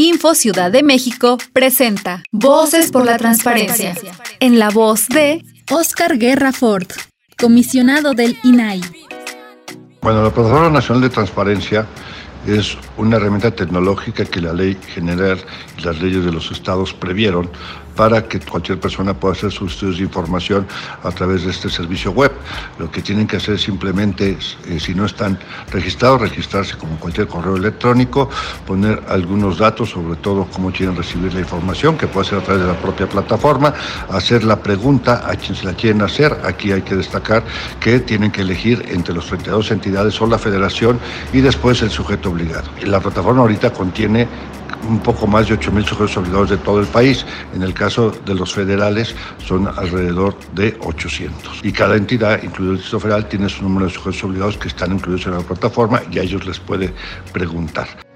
Info Ciudad de México presenta Voces por la Transparencia. En la voz de Oscar Guerra Ford, comisionado del INAI. Bueno, la Plataforma Nacional de Transparencia es una herramienta tecnológica que la ley general y las leyes de los estados previeron para que cualquier persona pueda hacer sus estudios de información a través de este servicio web. Lo que tienen que hacer simplemente, eh, si no están registrados, registrarse como cualquier correo electrónico, poner algunos datos, sobre todo cómo quieren recibir la información, que puede ser a través de la propia plataforma, hacer la pregunta a quien se la quieren hacer. Aquí hay que destacar que tienen que elegir entre los 32 entidades o la federación y después el sujeto obligado. La plataforma ahorita contiene un poco más de 8.000 sujetos obligados de todo el país. En el caso de los federales son alrededor de 800. Y cada entidad, incluido el Distrito Federal, tiene su número de sujetos obligados que están incluidos en la plataforma y a ellos les puede preguntar.